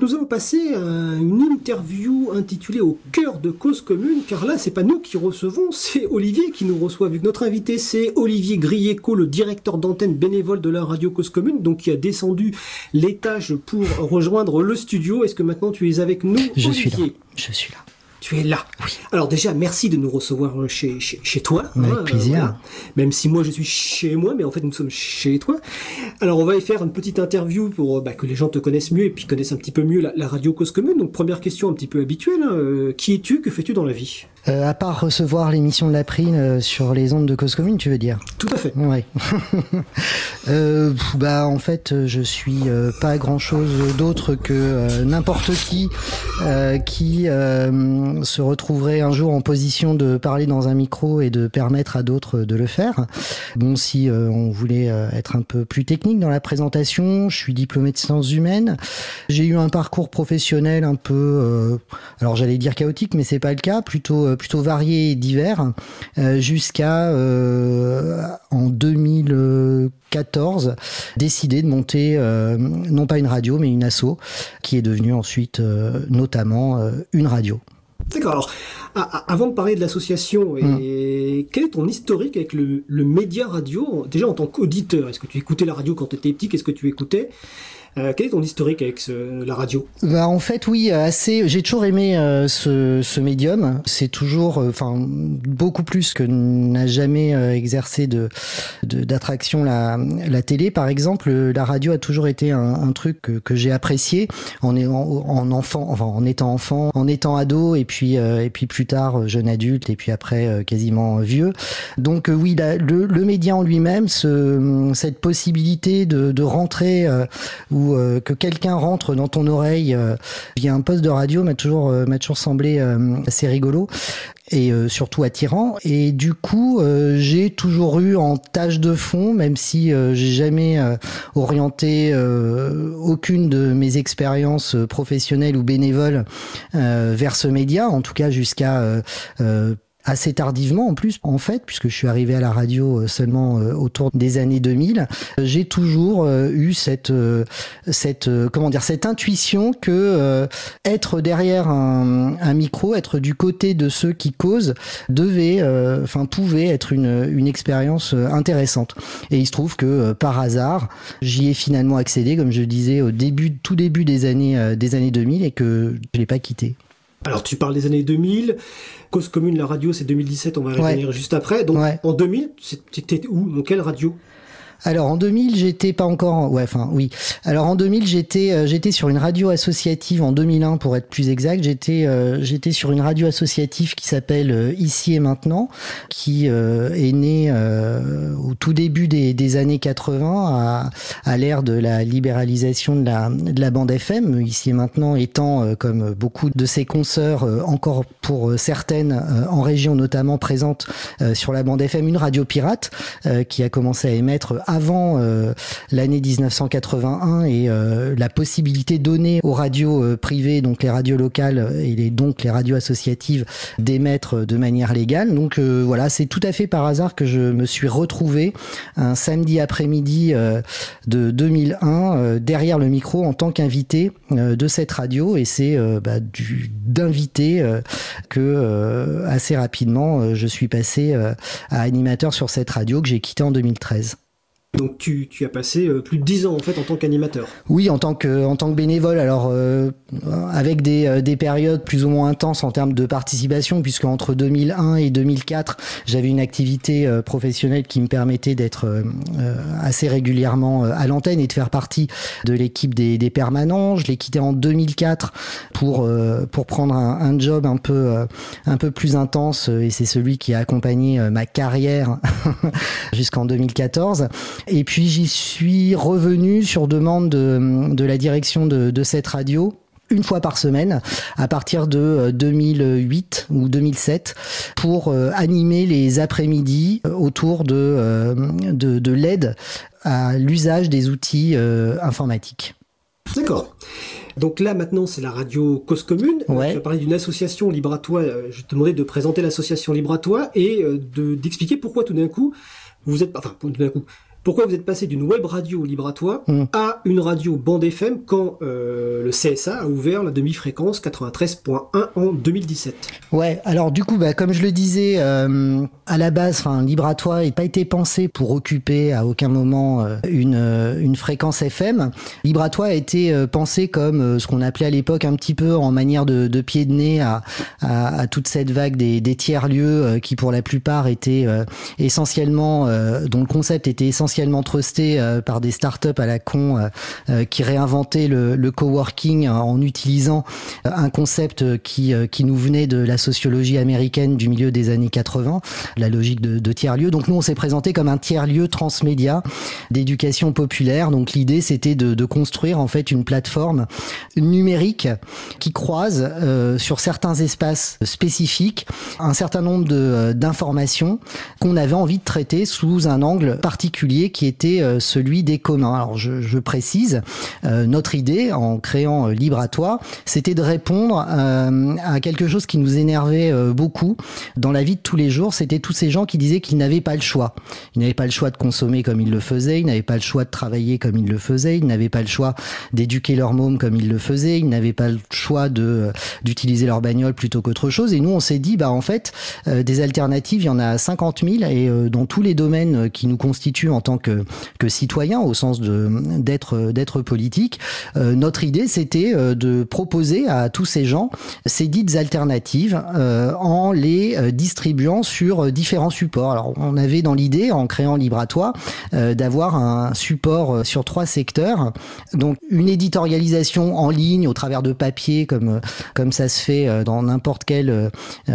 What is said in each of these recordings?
Nous allons passer à une interview intitulée Au cœur de cause commune, car là, c'est pas nous qui recevons, c'est Olivier qui nous reçoit, vu que notre invité, c'est Olivier Grieco, le directeur d'antenne bénévole de la radio cause commune, donc qui a descendu l'étage pour rejoindre le studio. Est-ce que maintenant tu es avec nous, Je Olivier suis là. Je suis là. Tu es là. Alors déjà, merci de nous recevoir euh, chez, chez, chez toi. Avec hein, plaisir. voilà. Même si moi je suis chez moi, mais en fait nous sommes chez toi. Alors on va y faire une petite interview pour euh, bah, que les gens te connaissent mieux et puis connaissent un petit peu mieux la, la radio cause commune. Donc première question un petit peu habituelle. hein, euh, qui es-tu? Que fais-tu dans la vie? Euh, à part recevoir l'émission de la prime euh, sur les ondes de cause commune, tu veux dire? Tout à fait. Ouais. euh, bah en fait, je suis euh, pas grand chose d'autre que euh, n'importe qui euh, qui euh, se retrouverait un jour en position de parler dans un micro et de permettre à d'autres de le faire. Bon, si euh, on voulait euh, être un peu plus technique dans la présentation, je suis diplômé de sciences humaines. J'ai eu un parcours professionnel un peu, euh, alors j'allais dire chaotique, mais c'est pas le cas, plutôt plutôt varié et divers, euh, jusqu'à euh, en 2014 décider de monter euh, non pas une radio mais une asso qui est devenue ensuite notamment une radio. D'accord. Alors, avant de parler de l'association, et quel est ton historique avec le, le média radio Déjà en tant qu'auditeur, est-ce que tu écoutais la radio quand tu étais petit? Qu'est-ce que tu écoutais? Euh, Quel est ton historique avec ce- la radio? Bah en fait oui assez. J'ai toujours aimé euh, ce, ce médium. C'est toujours euh, enfin beaucoup plus que n'a jamais euh, exercé de d'attraction la la télé. Par exemple la radio a toujours été un, un truc que, que j'ai apprécié en, en en enfant enfin en étant enfant en étant ado et puis et puis plus tard jeune adulte et puis après quasiment vieux. Donc oui la- le, le média en lui-même ce, cette possibilité de, de rentrer euh, euh, que quelqu'un rentre dans ton oreille euh, via un poste de radio m'a toujours euh, semblé assez rigolo et surtout attirant. Et du coup j'ai toujours eu en tâche de fond même si j'ai jamais orienté aucune de mes expériences professionnelles ou bénévoles vers ce média en tout cas jusqu'à assez tardivement en plus en fait puisque je suis arrivé à la radio euh, seulement euh, autour des années 2000 Euh, j'ai toujours eu cette cette comment dire cette intuition que être derrière un, un micro être du côté de ceux qui causent devait enfin pouvait être une une expérience intéressante. Et il se trouve que par hasard j'y ai finalement accédé comme je disais au début tout début des années des années 2000 et que je l'ai pas quitté Alors tu parles des années 2000, Cause commune, la radio c'est 2017, on va Ouais. revenir juste après. Donc Ouais. en 2000, c'était où? Dans quelle radio? Alors en 2000, j'étais pas encore en... ouais, enfin oui. Alors en 2000, j'étais euh, j'étais sur une radio associative en 2001 pour être plus exact, j'étais euh, j'étais sur une radio associative qui s'appelle euh, Ici et maintenant qui est née au tout début des, années 80 à, à l'ère de la libéralisation de la de la bande FM, Ici et maintenant étant comme beaucoup de ses consoeurs encore pour certaines en région notamment présentes sur la bande FM une radio pirate qui a commencé à émettre avant euh, l'année 1981 et euh, la possibilité donnée aux radios euh, privées, donc les radios locales et les, donc les radios associatives, d'émettre de manière légale. Donc voilà, c'est tout à fait par hasard que je me suis retrouvé un samedi après-midi de 2001 euh, derrière le micro en tant qu'invité de cette radio et c'est bah, d'invité que assez rapidement je suis passé à animateur sur cette radio que j'ai quitté en 2013. Donc tu, tu as passé euh, plus de 10 ans en fait en tant qu'animateur. Oui, en tant que en tant que bénévole, alors euh, avec des, euh, des périodes plus ou moins intenses en termes de participation, puisque entre 2001 et 2004, j'avais une activité euh, professionnelle qui me permettait d'être assez régulièrement à l'antenne et de faire partie de l'équipe des, des permanents. Je l'ai quitté en 2004 pour pour prendre un, un job un peu un peu plus intense et c'est celui qui a accompagné ma carrière jusqu'en 2014. Et puis j'y suis revenu sur demande de, de la direction de, de cette radio une fois par semaine à partir de euh, 2008 ou 2007 pour euh, animer les après-midi euh, autour de, euh, de, de l'aide à l'usage des outils euh, informatiques. D'accord. Donc là maintenant c'est la radio Cause Commune. Ouais. Tu as parlé d'une association Libre à toi. Euh, Je te demandais de présenter l'association Libre à toi et euh, de d'expliquer pourquoi tout d'un coup vous êtes enfin tout d'un coup pourquoi vous êtes passé d'une web radio libre à toi hmm. à une radio bande FM quand euh, le CSA a ouvert la demi-fréquence 93.1 en 2017 Ouais, alors du coup, bah, comme je le disais, euh, à la base, libre à toi n'a pas été pensé pour occuper à aucun moment euh, une, une fréquence FM. Libre à toi a été pensé comme ce qu'on appelait à l'époque un petit peu en manière de, de pied de nez à, à, à, toute cette vague des, des tiers-lieux qui pour la plupart étaient essentiellement, dont le concept était essentiellement trusté par des startups à la con qui réinventaient le, coworking en utilisant un concept qui, qui nous venait de la sociologie américaine du milieu des années 80, la logique de, tiers-lieu. Donc nous, on s'est présenté comme un tiers-lieu transmédia d'éducation populaire. Donc l'idée, c'était de, construire en fait une plateforme numérique qui croise euh, sur certains espaces spécifiques un certain nombre d'informations qu'on avait envie de traiter sous un angle particulier qui était euh, celui des communs. Alors je, précise, euh, notre idée en créant Libre à toi, c'était de répondre à quelque chose qui nous énervait beaucoup dans la vie de tous les jours, c'était tous ces gens qui disaient qu'ils n'avaient pas le choix. Ils n'avaient pas le choix de consommer comme ils le faisaient, ils n'avaient pas le choix de travailler comme ils le faisaient, ils n'avaient pas le choix d'éduquer leur môme comme ils le faisaient, ils n'avaient pas le choix de d'utiliser leur bagnole plutôt qu'autre chose. Et nous, on s'est dit, bah en fait, des alternatives, il y en a 50 000 et dans tous les domaines qui nous constituent en tant que que citoyens, au sens d'être politique, notre idée, c'était de proposer à tous ces gens ces dites alternatives euh, en les euh, distribuant sur euh, différents supports. Alors on avait dans l'idée, en créant Libratoire, d'avoir un support sur trois secteurs. Donc une éditorialisation en ligne au travers de papier, comme comme ça se fait dans n'importe quelle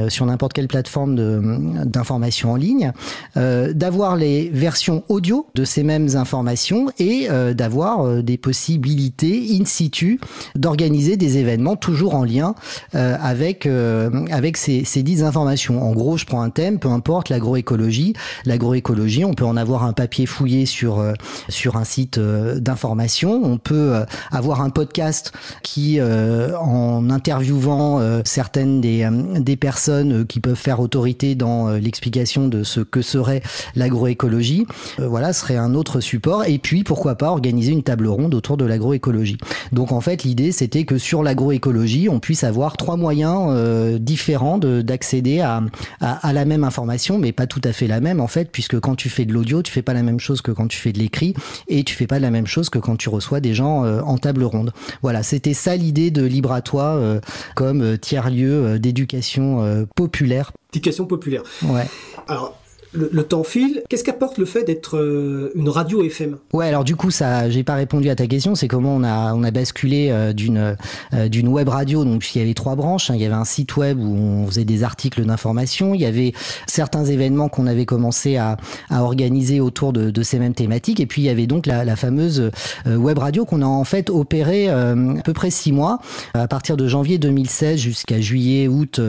sur n'importe quelle plateforme d'information en ligne, d'avoir les versions audio de ces mêmes informations et d'avoir des possibilités in situ d'organiser des événements toujours en lien euh, avec euh, avec ces, ces dix informations. En gros, je prends un thème, peu importe l'agroécologie. L'agroécologie, on peut en avoir un papier fouillé sur euh, sur un site d'information. On peut avoir un podcast qui, en interviewant certaines des des personnes qui peuvent faire autorité dans l'explication de ce que serait l'agroécologie, voilà, serait un autre support. Et puis, pourquoi pas organiser une table ronde autour de l'agroécologie. Donc, en fait, l'idée, c'était que sur l'agroécologie, on puisse avoir trois moyens euh, différents d'accéder à, à, la même information, mais pas tout à fait la même en fait, puisque quand tu fais de l'audio, tu fais pas la même chose que quand tu fais de l'écrit, et tu fais pas la même chose que quand tu reçois des gens euh, en table ronde. Voilà, c'était ça l'idée de Libre à toi euh, comme tiers-lieu d'éducation populaire. Éducation populaire. Ouais. Alors, le, temps file. Qu'est-ce qu'apporte le fait d'être euh, une radio FM Ouais, alors du coup, ça, j'ai pas répondu à ta question. C'est comment on a on a basculé euh, d'une euh, d'une web radio. Donc, il y avait trois branches. Hein. Il y avait un site web où on faisait des articles d'information. Il y avait certains événements qu'on avait commencé à, à organiser autour de, ces mêmes thématiques. Et puis, il y avait donc la, fameuse web radio qu'on a en fait opéré à peu près six mois, à partir de janvier 2016 jusqu'à juillet août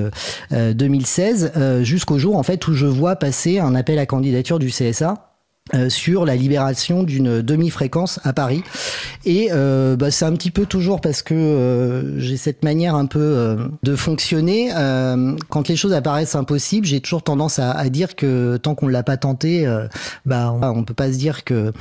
2016, jusqu'au jour en fait où je vois passer un appel à candidature du CSA euh, sur la libération d'une demi-fréquence à Paris. Et euh, bah, c'est un petit peu toujours parce que euh, j'ai cette manière un peu euh, de fonctionner. quand les choses apparaissent impossibles, j'ai toujours tendance à, à, dire que tant qu'on l'a pas tenté, bah on, on, peut pas se dire que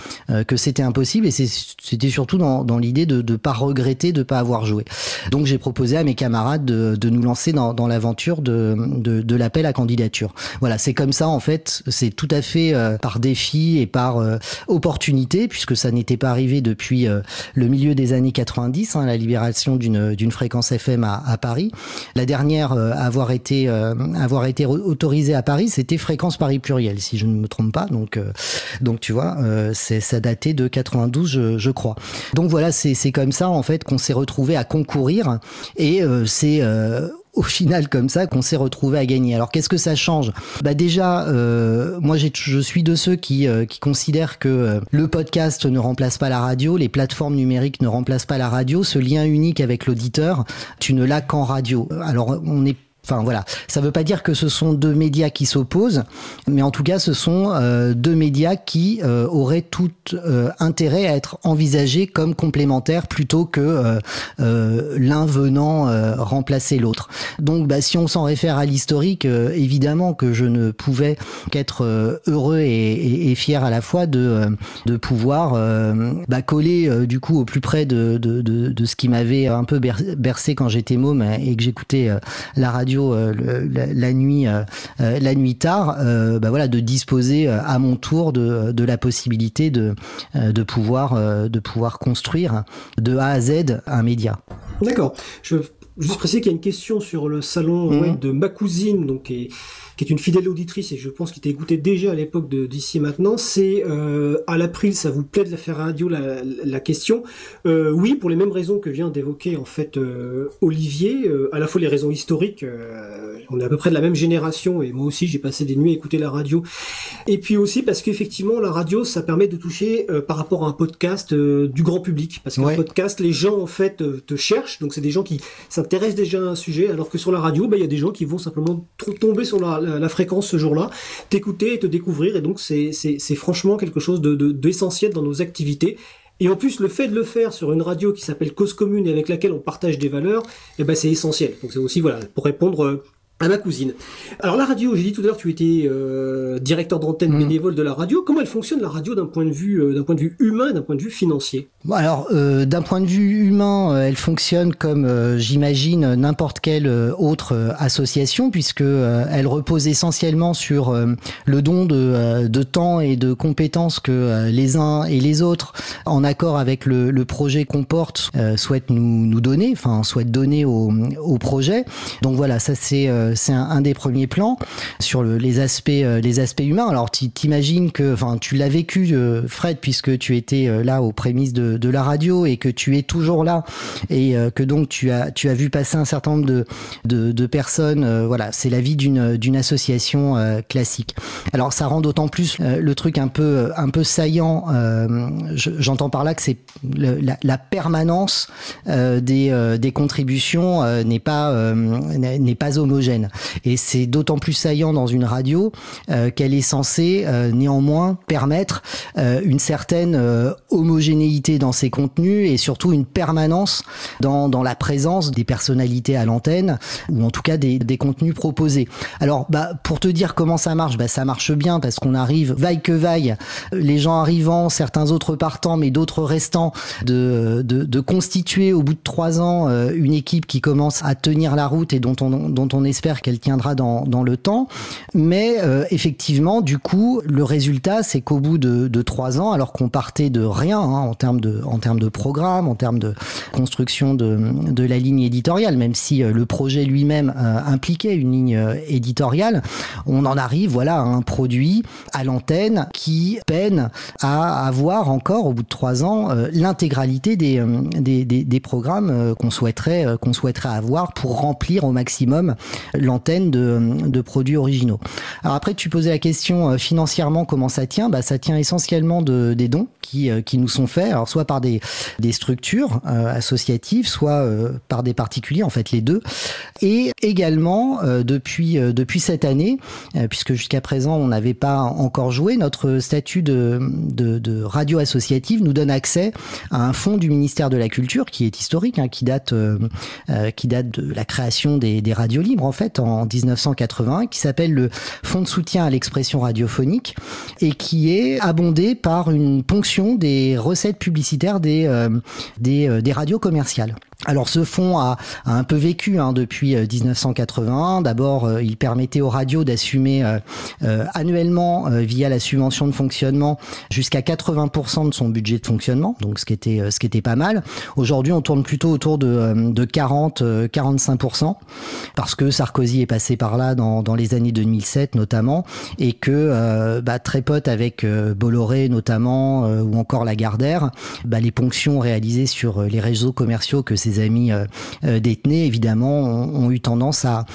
que c'était impossible. Et c'était surtout dans, dans l'idée de ne pas regretter de pas avoir joué. Donc j'ai proposé à mes camarades de, de nous lancer dans, dans l'aventure de, de, de l'appel à candidature. Voilà, c'est comme ça en fait. C'est tout à fait par défi et par euh, opportunité, puisque ça n'était pas arrivé depuis euh, le milieu des années 90, hein, la libération d'une fréquence FM à, Paris. La dernière euh, à avoir été avoir été autorisée à Paris, c'était fréquence Paris pluriel, si je ne me trompe pas. Donc donc tu vois, ça datait de 92, je, crois. Donc voilà, c'est c'est comme ça en fait qu'on s'est retrouvé à concourir et c'est au final comme ça qu'on s'est retrouvé à gagner. Alors qu'est-ce que ça change? Bah déjà, euh, moi je suis de ceux qui, euh, qui considèrent que euh, le podcast ne remplace pas la radio, les plateformes numériques ne remplacent pas la radio. Ce lien unique avec l'auditeur, tu ne l'as qu'en radio. Alors on est Enfin voilà, ça ne veut pas dire que ce sont deux médias qui s'opposent, mais en tout cas ce sont euh, deux médias qui euh, auraient tout euh, intérêt à être envisagés comme complémentaires plutôt que l'un venant remplacer l'autre. Donc, bah, si on s'en réfère à l'historique, évidemment que je ne pouvais qu'être heureux et, fier à la fois de, pouvoir bah, coller du coup au plus près de, de, de, ce qui m'avait un peu bercé quand j'étais môme et que j'écoutais la radio la, nuit la nuit tard, bah voilà, de disposer à mon tour de, de la possibilité de, de pouvoir de pouvoir construire de A à Z un média. D'accord. Je veux juste préciser qu'il y a une question sur le salon mhm. de ma cousine, donc et qui est une fidèle auditrice et je pense qu'il t'a écouté déjà à l'époque d'ici maintenant, c'est euh, à l'April, ça vous plaît de la faire radio la, la question. Euh, Oui, pour les mêmes raisons que vient d'évoquer en fait euh, Olivier, à la fois les raisons historiques, on est à peu près de la même génération et moi aussi j'ai passé des nuits à écouter la radio, et puis aussi parce qu'effectivement la radio ça permet de toucher par rapport à un podcast du grand public, parce qu'un podcast les gens en fait te cherchent, donc c'est des gens qui s'intéressent déjà à un sujet, alors que sur la radio, bah, il y a des gens qui vont simplement tomber sur la, la, fréquence ce jour-là, t'écouter et te découvrir. Et donc c'est franchement quelque chose d'essentiel de, dans nos activités. Et en plus, le fait de le faire sur une radio qui s'appelle Cause Commune et avec laquelle on partage des valeurs, eh ben c'est essentiel. Donc c'est aussi voilà pour répondre euh, à ma cousine. Alors la radio, j'ai dit tout à l'heure, tu étais euh, directeur d'antenne mmh. bénévole de la radio. Comment elle fonctionne la radio d'un point de vue, euh, d'un point de vue humain, d'un point de vue financier? Bon, Alors euh, d'un point de vue humain, elle fonctionne comme j'imagine n'importe quelle autre association, puisque elle repose essentiellement sur le don de, de, temps et de compétences que les uns et les autres, en accord avec le, le projet qu'on porte, souhaitent nous, nous donner, enfin souhaitent donner au, au projet. Donc voilà, ça c'est c'est un, des premiers plans sur les aspects euh, les aspects humains. Alors t'imagines que, enfin, tu l'as vécu, euh, Fred, puisque tu étais euh, là aux prémices de, la radio et que tu es toujours là et que donc tu as tu as vu passer un certain nombre de de, personnes. voilà, c'est la vie d'une d'une association classique. Alors ça rend d'autant plus le truc un peu un peu saillant. J'entends par là que c'est la, permanence des des contributions n'est pas n'est pas homogène. Et c'est d'autant plus saillant dans une radio euh, qu'elle est censée euh, néanmoins permettre euh, une certaine homogénéité dans ses contenus et surtout une permanence dans, la présence des personnalités à l'antenne ou en tout cas des, contenus proposés. Alors bah, pour te dire comment ça marche, bah, ça marche bien parce qu'on arrive vaille que vaille, les gens arrivant, certains autres partant mais d'autres restant, de, constituer au bout de trois ans une équipe qui commence à tenir la route et dont on, dont on espère qu'elle tiendra dans, dans, le temps. Mais euh, effectivement, du coup, le résultat, c'est qu'au bout de, trois ans, alors qu'on partait de rien hein, en termes de en termes de programme, en termes de construction de, de la ligne éditoriale, même si euh, le projet lui-même euh, impliquait une ligne éditoriale, on en arrive voilà à un produit à l'antenne qui peine à avoir encore au bout de trois ans l'intégralité des, des, des, des, programmes qu'on souhaiterait qu'on souhaiterait avoir pour remplir au maximum l'antenne de, produits originaux. Alors après, tu posais la question euh, financièrement comment ça tient? Bah, Ça tient essentiellement de, des dons qui, euh, qui nous sont faits, alors soit par des, des structures euh, associatives, soit par des particuliers, en fait les deux. Et également, depuis, depuis cette année, puisque jusqu'à présent on n'avait pas encore joué, notre statut de, de, de, radio associative nous donne accès à un fonds du ministère de la Culture qui est historique, hein, qui, date, qui date de la création des, des radios libres en fait en 1980 qui s'appelle le Fonds de soutien à l'expression radiophonique et qui est abondé par une ponction des recettes publicitaires des, euh, euh, des radios commerciales. Alors ce fonds a, un peu vécu hein, depuis 1981. Euh, D'abord, euh, il permettait aux radios d'assumer euh, annuellement via la subvention de fonctionnement jusqu'à 80% de son budget de fonctionnement, donc ce qui était ce qui était pas mal. Aujourd'hui, on tourne plutôt autour de, de 40 45% parce que Sarkozy est passé par là dans, dans les années 2007 notamment et que bah, très pote avec Bolloré notamment ou encore Lagardère, bah, les ponctions réalisées sur les réseaux commerciaux que ces amis euh, euh, détenus, évidemment, ont, eu tendance à,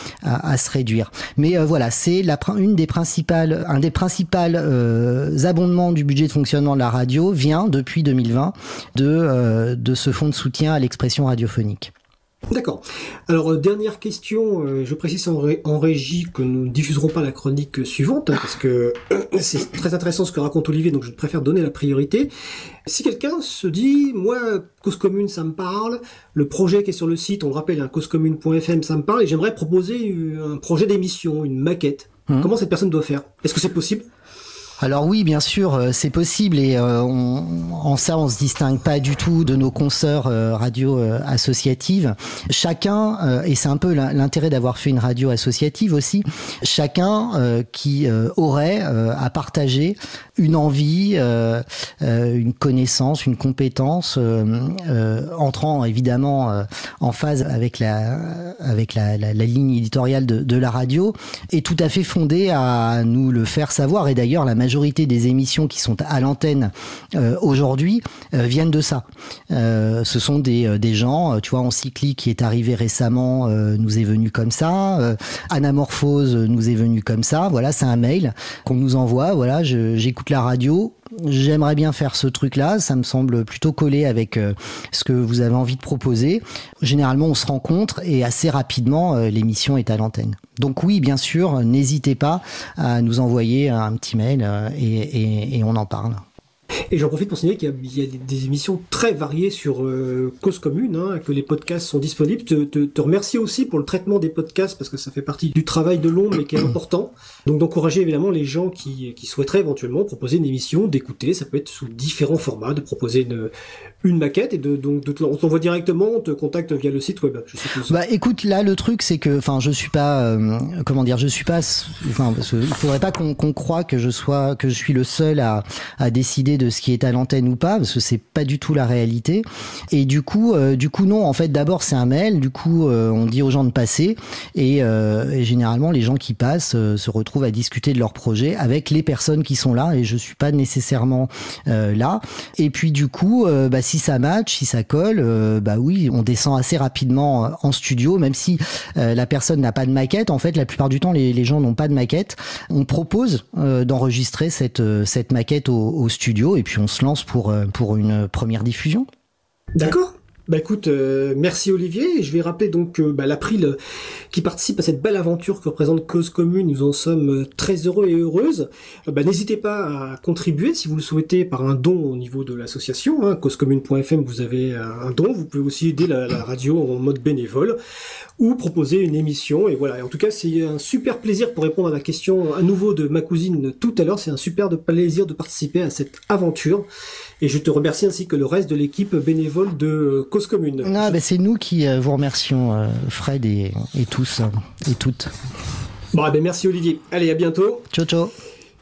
se réduire. Mais euh, voilà, c'est une des principales, un des principaux abondements du budget de fonctionnement de la radio vient depuis 2020 de, de ce fonds de soutien à l'expression radiophonique. D'accord. Alors euh, dernière question, euh, je précise en, régie que nous ne diffuserons pas la chronique suivante hein, parce que c'est très intéressant ce que raconte Olivier, donc je préfère donner la priorité. Si quelqu'un se dit, moi, cause commune, ça me parle, le projet qui est sur le site, on le rappelle, hein, causecommune.fm, ça me parle, et j'aimerais proposer un projet d'émission, une maquette. Mmh. Comment cette personne doit faire? Est-ce que c'est possible? Alors oui, bien sûr, euh, c'est possible et euh, en ça, on se distingue pas du tout de nos consoeurs euh, radio associatives. Chacun, et c'est un peu l'intérêt d'avoir fait une radio associative aussi, chacun qui aurait à partager une envie, une connaissance, une compétence, entrant évidemment en phase avec la avec la, la, ligne éditoriale de, de, la radio, est tout à fait fondé à nous le faire savoir. Et d'ailleurs, la majorité des émissions qui sont à l'antenne euh, aujourd'hui euh, viennent de ça. Euh, ce sont des, des gens, tu vois, Encyclique qui est arrivé récemment nous est venu comme ça. Anamorphose nous est venu comme ça. Voilà, c'est un mail qu'on nous envoie. Voilà, j'écoute la radio j'aimerais bien faire ce truc-là, ça me semble plutôt collé avec euh, ce que vous avez envie de proposer. Généralement, on se rencontre et assez rapidement, euh, l'émission est à l'antenne. Donc oui, bien sûr, n'hésitez pas à nous envoyer un petit mail euh, et, on en parle. Et j'en profite pour signaler qu'il y, a des émissions très variées sur Cause Commune, hein, que les podcasts sont disponibles. Te, te, te, remercier aussi pour le traitement des podcasts parce que ça fait partie du travail de l'ombre mais qui est important. Donc d'encourager évidemment les gens qui, qui souhaiteraient éventuellement proposer une émission, d'écouter, ça peut être sous différents formats, de proposer une, une maquette et de donc de, on t'envoie directement, on te contacte via le site web. Je sais bah écoute, là le truc c'est que, enfin je suis pas, euh, comment dire, je suis pas, enfin il faudrait pas qu'on qu'on croit que je sois, que je suis le seul à, à décider de ce qui est à l'antenne ou pas, parce que c'est pas du tout la réalité. Et du coup, euh, du coup non, en fait d'abord c'est un mail, du coup euh, on dit aux gens de passer et, et généralement les gens qui passent se retrouvent à discuter de leur projet avec les personnes qui sont là et je suis pas nécessairement euh, là. Et puis du coup, euh, bah, si ça match, si ça colle, euh, bah oui, on descend assez rapidement en studio, même si la personne n'a pas de maquette. En fait, la plupart du temps, les, gens n'ont pas de maquette. On propose d'enregistrer cette maquette au, studio et puis on se lance pour pour une première diffusion. D'accord. Bah écoute, euh, merci Olivier. Je vais rappeler donc bah, l'April qui participe à cette belle aventure que représente Cause Commune, nous en sommes euh, très heureux et heureuses. Euh, bah, N'hésitez pas à contribuer si vous le souhaitez par un don au niveau de l'association. Hein. Causecommune.fm, vous avez un don. Vous pouvez aussi aider la, radio en mode bénévole ou proposer une émission. Et voilà. en tout cas, c'est un super plaisir pour répondre à la question à nouveau de ma cousine tout à l'heure. C'est un super plaisir de participer à cette aventure. Et je te remercie ainsi que le reste de l'équipe bénévole de Cause Commune. Non, ben c'est nous qui euh, vous remercions, euh, Fred et, et tous et toutes. Bon, ben merci Olivier. Allez, à bientôt. Ciao, ciao.